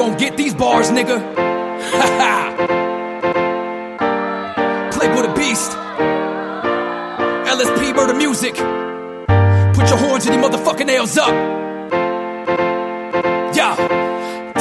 gon' get these bars, nigga. Ha ha. Playboy the Beast. LSP Murder Music. Put your horns and your motherfucking nails up.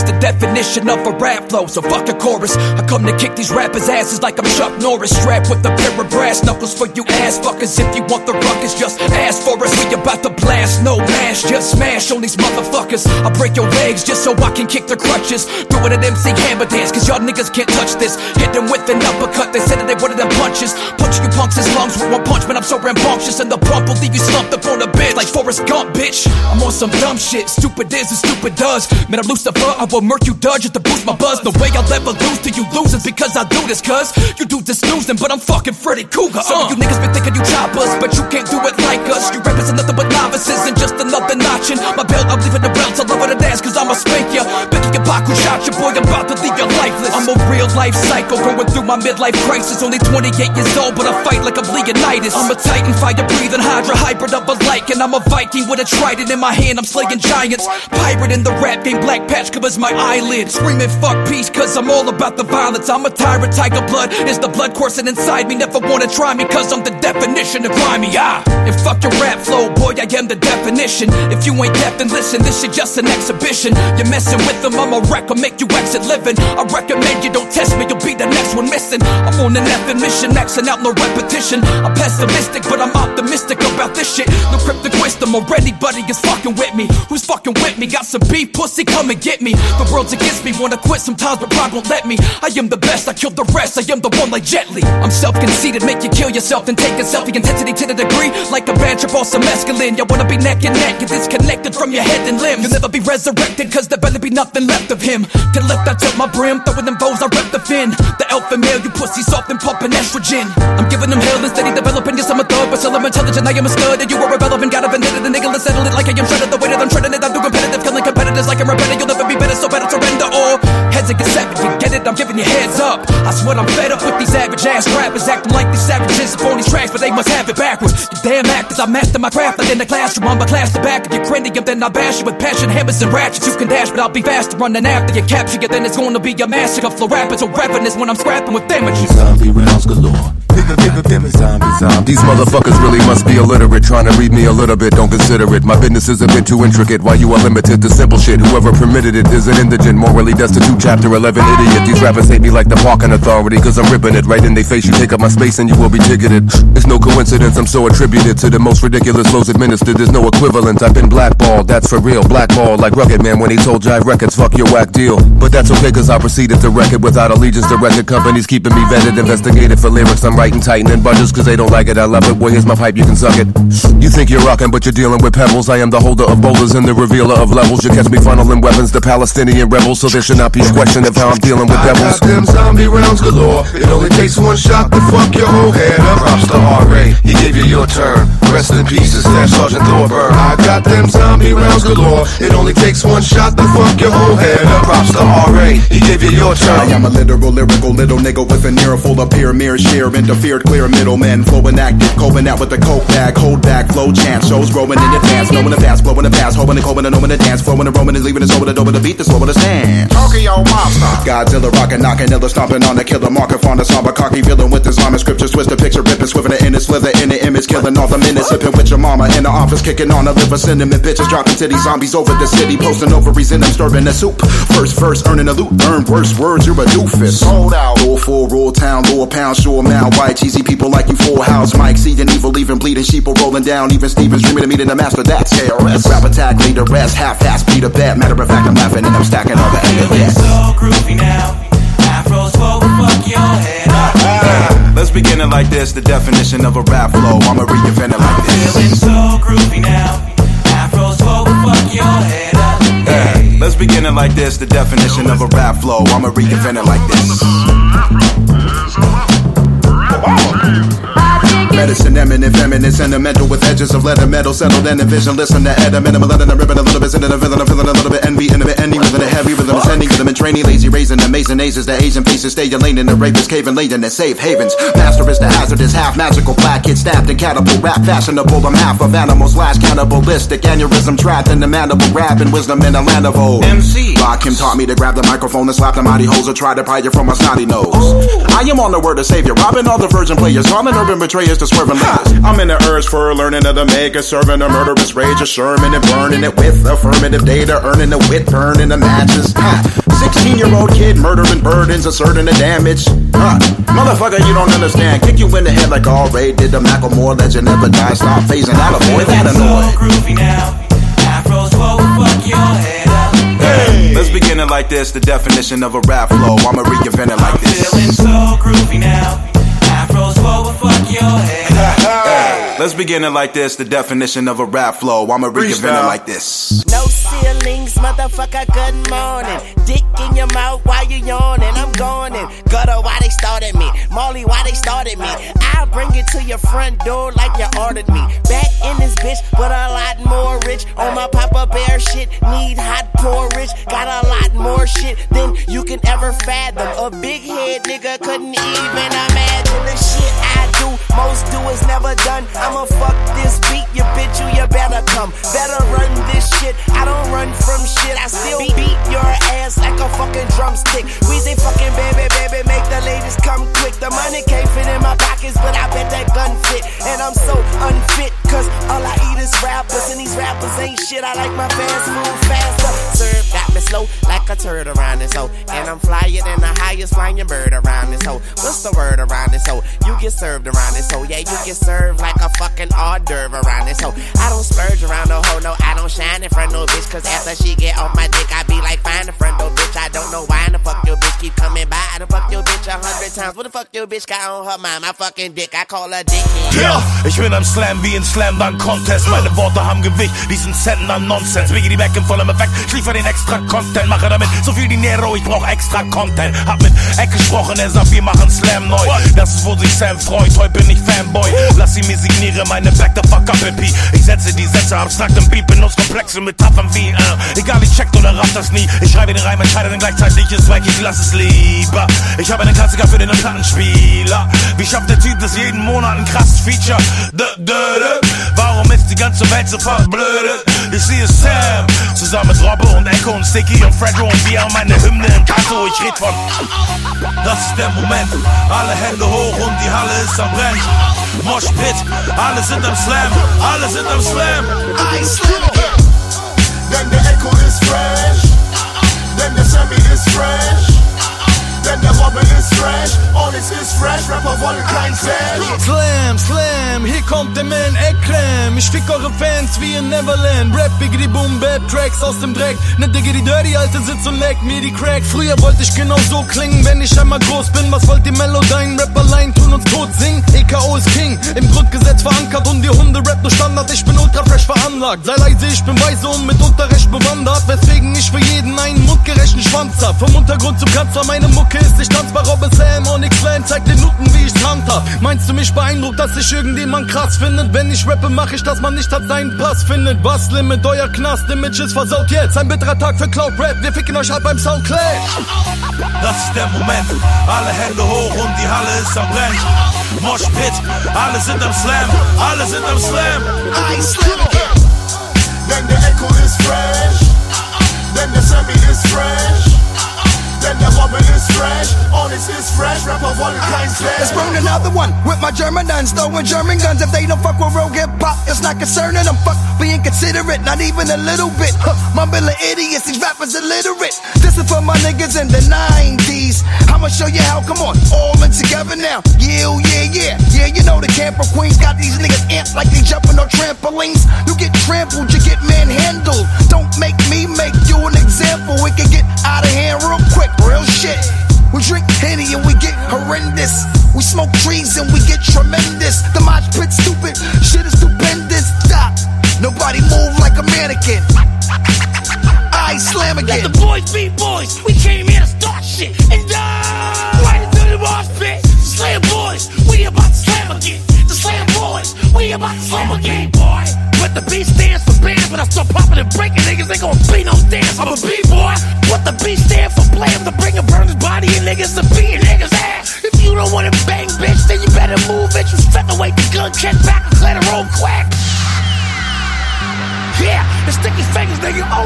The definition of a rap flow, so fuck a chorus. I come to kick these rappers' asses like I'm Chuck Norris. Strapped with a pair of brass knuckles for you ass fuckers. If you want the ruckus, just ask for us. We about to blast, no mash, just smash on these motherfuckers. I break your legs just so I can kick their crutches. Do it at MC Hammer Dance, cause y'all niggas can't touch this. Hit them with an uppercut, they said that they wanted them punches. Punch you punks' lungs with one punch, man, I'm so rambunctious. And the pump will leave you slumped up on the bed like Forrest Gump, bitch. I'm on some dumb shit, stupid is and stupid does. Man, I'm Lucifer, I will murk you Dudge just to boost my buzz. The way I'll ever lose to you losers because I do this, cuz you do this snoozing, but I'm fucking Freddy Krueger. Some of you uh. niggas been thinking you choppers, but you can't do it like us. You rappers are nothing but novices and just another notch in my belt. I'm leaving the belt, I love it and dance, cause I'ma spank ya. Becky and Baku shot your boy, I'm about to leave you lifeless. I'm a real life psycho going through my midlife crisis. Only 28 years old, but I fight like I'm Leonidas. I'm a titan, fire breathing, hydra hybrid of a like, and I'm a Viking with a trident in my hand. I'm slaying giants. Pirate in the rap game, black patch covers my eyelid. Screaming fuck peace, cause I'm all about the violence. I'm a tyrant, tiger blood is the blood coursing inside me. Never wanna try me, cause I'm the definition of grimy. Ah, and fuck your rap flow, boy, I am the definition. If you ain't deaf, then listen, this shit just an exhibition. You're messing with them, I'm a wreck, I'll make you exit living. I recommend you don't test one missing. I'm on an effing mission, maxing out no repetition. I'm pessimistic, but I'm optimistic about this shit. No cryptic wisdom already, buddy is fucking with me. Who's fucking with me? Got some beef, pussy, come and get me. The world's against me, wanna quit sometimes, but pride won't let me. I am the best, I kill the rest, I am the one like Jet Li. I'm self conceited, make you kill yourself, then take a selfie. Intensity to the degree, like a bad trip off some mescaline. You wanna be neck and neck, get disconnected from your head and limbs. You'll never be resurrected, cause there better be nothing left of him. To left, I tilt my brim, throwing them bows, I rep the fin. The alpha male, you pussy soft and pumping estrogen. I'm giving them hell and steady developing, yes, I'm a thug, but still I'm intelligent, I am a stud, and you are irrelevant. Got a vendetta, the nigga, let's settle it like I am shredded. The way that I'm treading it, I'm too competitive, killing competitors like I'm repetitive. You'll never be better, so better surrender or heads get I'm giving you heads up. I swear I'm fed up with these average ass rappers acting like these savages up on these tracks, but they must have it backwards. You damn actors, I master my craft like in the classroom. I'm a class to back. If you're cranium, then I bash you with passion, hammers and ratchets. You can dash, but I'll be faster running after you capture you. Then it's gonna be a massacre. Flow rappers or rapping is when I'm scrapping with damages. Zombie rounds galore. Zombie, zombie. These motherfuckers be illiterate. Trying to read me a little bit, don't consider it. My business is a bit too intricate. Why you are limited to simple shit? Whoever permitted it is an indigent, morally destitute. Chapter 11 idiot. These rappers hate me like the parking authority. Cause I'm ripping it right in their face. You take up my space and you will be ticketed. It's no coincidence, I'm so attributed to the most ridiculous flows administered. There's no equivalent. I've been blackballed, that's for real. Blackballed like Rugged Man when he told Jive Records, fuck your whack deal. But that's okay cause I proceeded to wreck it without allegiance to record companies keeping me vetted, investigated for lyrics. I'm writing, tightening budgets cause they don't like it. I love it. Well, here's my pipe, you can suck it. You think you're rocking, but you're dealing with pebbles. I am the holder of boulders and the revealer of levels. You catch me funneling weapons to Palestinian rebels, so there should not be a question of how I'm dealing with devils. I got them zombie rounds galore. It only takes one shot to fuck your whole head up. Props to R.A. He gave you your turn. Rest in peace, it's that Sergeant Thorburn. I got them zombie rounds galore. It only takes one shot to fuck your whole head up. Props to R.A. He gave you your turn. I am a literal, lyrical little nigga with an ear full of peer mirror share. Interfered, clear middlemen, flowing active, coping out with the coke bag, hold back, flow chance, shows growing in advance, knowing the fast, blowing the past, hoping and coping and knowing the dance, flowing and roaming and leaving us over the over the beat, the slow the stand. Tokyo Monster. Godzilla rockin', knockin', illa stomping on the killer, marker, fauna, somber, cocky, villain with Islamic scriptures, twist the picture, ripping, swiveling in the slither, in the image, killing all the minutes, sipping with your mama in the office, kicking on the liver, cinnamon bitches, dropping titty zombies over the city, posting ovaries in them, stirring the soup. First verse, earning a loot, earn worse words, you're a doofus. Sold out. Roll full, roll town, lower pound, sure mount, white, cheesy people like you, full house, Mike, seeding evil, even bleeding, sheep are rolling down, even Stevens dreaming of meeting the master, that's KRS. Rap attack, lead the rest, half-ass, beat a bet, matter of fact, I'm laughing and I'm stacking all the Feeling evidence. so groovy now. Afros will fuck your head up. Let's begin it like this. The definition of a rap flow. I'ma reinvent it like Feeling this. so groovy now. Afros will fuck your head up. Yeah. Let's begin it like this. The definition of a rap flow. I'ma reinvent it like this. Medicine, eminent, feminine, sentimental with edges of leather metal, settled and envision. Listen to Ed, a minimum, letting ribbon a little bit, sending a villain, I'm feeling a and training, lazy, raising, amazing aces, the Asian faces, stay lane in the rapist, caving, laden, and safe havens. Master is the hazardous, half magical, black kid stabbed and catapult, rap fashionable. I'm half of animals, slash cannibalistic, aneurysm trapped in the mandible, rap and wisdom in a land of old. MC. Rakim taught me to grab the microphone and slap the mighty hoes or try to pry you from my snotty nose. I am on the word of savior, robbing all the virgin players, calling urban betrayers to swerving lies. I'm in the urge for learning of the mega, serving a murderous rage, a Sherman and burning it with affirmative data, earning the wit, burning the matches. 16 year old kid murdering burdens, asserting the damage. Huh. Motherfucker, you don't understand. Kick you in the head like all Ray did the Macklemore legend never die. Stop phasing out, avoid that so annoy. groovy now. Afros forward, fuck your head up. Hey. Let's begin it like this. The definition of a rap flow. I'ma reinvent it like I'm this. feeling so groovy now. Afros forward, fuck your head up. Hey. Let's begin it like this. The definition of a rap flow. I'ma reinvent it like this. No ceilings, motherfucker, good morning. Your mouth while you yawning. I'm going in. Gutter, why they started me? Molly, why they started me? I'll bring it to your front door like you ordered me. Back in this bitch, but a lot more rich. On my Papa Bear shit, need hot porridge. Got a lot more shit than you can ever fathom. A big head nigga couldn't even imagine the shit I do. Most do is never done. I'ma fuck this beat, you bitch, you, you better come. Better drumstick. Weezy fucking baby, baby, make the ladies come quick. The money can't fit in my pockets, but I bet that gun fit. And I'm so unfit, cause all I eat is rappers, and these rappers ain't shit. I like my fast food faster. Me slow like a turtle around this hoe. And I'm flyer than the highest flying bird around this hoe. What's the word around this hoe? You get served around this hoe. Yeah, you get served like a fucking hors d'oeuvre around this hoe. I don't splurge around no hoe, no, I don't shine in front no bitch. Cause after she get on my dick, I be like, fine in front no bitch. I don't know why in the fuck your bitch keep coming by. I done fuck your bitch a times. What the fuck your bitch got on her mind? My fucking dick, I call her dick. Ja, ich bin am Slam wie in Slam Dunk Contest. Meine Worte haben Gewicht, diesen Centen an Nonsens. Biggie die Back in vollem Effekt. Ich den extra Content, mache damit so viel Dinero, ich brauch extra Content. Hab mit Eck gesprochen, er sagt, wir machen Slam neu. Das ist, wo sich Sam freut, heute bin ich Fanboy. Lass sie mir signiere meine Back the fuck up EP. Setze die Sätze abstrakt im Beat, benutze komplexe Metaphern wie, äh, egal, ich checkt oder raff das nie. Ich schreibe den Reim, entscheide dann gleichzeitig ist weg, ich lass es lieber. Ich habe einen Klassiker für den Plattenspieler. Wie schafft der Typ das jeden Monat ein krasses Feature? D -d -d Warum ist die ganze Welt so verblödet? Ich sehe Sam zusammen mit Robbe und Echo und Sticky und Fredro und wir haben eine Hymne im Tattoo. Ich red von. Das ist der Moment. Alle Hände hoch und die Halle ist am Brennen. Mosh Pit, alle sind am Slam, alle sind am Slam. I it. Then the echo is fresh. Then the semi is fresh. Then the Robin is fresh. Alles ist fresh. Rapper wollen kein Fan. Kommt der Man Ekrem. Ich fick eure Fans wie in Neverland. Rap, Biggity Boom, Bad Tracks aus dem Dreck. Ne Diggity Dirty, Alte sitzt und leckt mir die Crack. Früher wollte ich genau so klingen, wenn ich einmal groß bin. Was wollt ihr Melodyne? Rap allein tun uns tot singen. EKO ist King, im Grundgesetz verankert und die Hunde rap nur Standard. Ich bin ultra fresh veranlagt. Sei leise, ich bin weise und mitunter recht bewandert. Weswegen ich für jeden einen mundgerechten Schwanz hab. Vom Untergrund zum Kanzler, meine Mucke Land, zeigt den Nutten, wie ich's handhab. Meinst du mich beeindruckt, dass sich irgendjemand krass findet? Wenn ich rappe, mach ich, dass man nicht hat seinen Pass findet. Was Limit, euer Knast-Image ist versaut jetzt. Ein bitterer Tag für Cloud Rap, wir ficken euch halt beim Soundclash. Das ist der Moment. Alle Hände hoch und die Halle ist am Brennen. Mosh Pit, alle sind am Slam, alle sind am Slam. I slam. Then the echo is fresh. Then the semi is fresh. The Robin is fresh. Alles ist fresh. Rapper wollen kein Let's Fan. burn another one with my German guns, throwing German guns. If they don't fuck with real hip hop, it's not concerning them. Fuck being considerate, not even a little bit. Huh, mumbling idiots, these rappers illiterate. This is for my niggas in the 90s. I'ma show you how, come on, all in together now. Yeah, yeah, yeah. Yeah, you know the camper queens got these niggas amped like they jumping on trampolines. You get trampled, you get manhandled. Don't make me make you an example. It can get out of hand horrendous. We smoke trees and we get tremendous. The mosh pit stupid, shit is stupendous. Stop. Nobody move like a mannequin. I slam again. Let the boys be boys. We came here to start shit and die. Right into the mosh pit. Slam boys, we about to slam again. The slam boys, we about to slam again, boy. But the B stands for band, but I start popping and breaking niggas. Ain't gonna be no dance. I'm a B boy. What the B stand for? Blam to bring a burning body and niggas to be don't wanna bang, bitch, then you better move it. You featherweight the gun, check back and let her room quick. Yeah, the sticky fingers, nigga.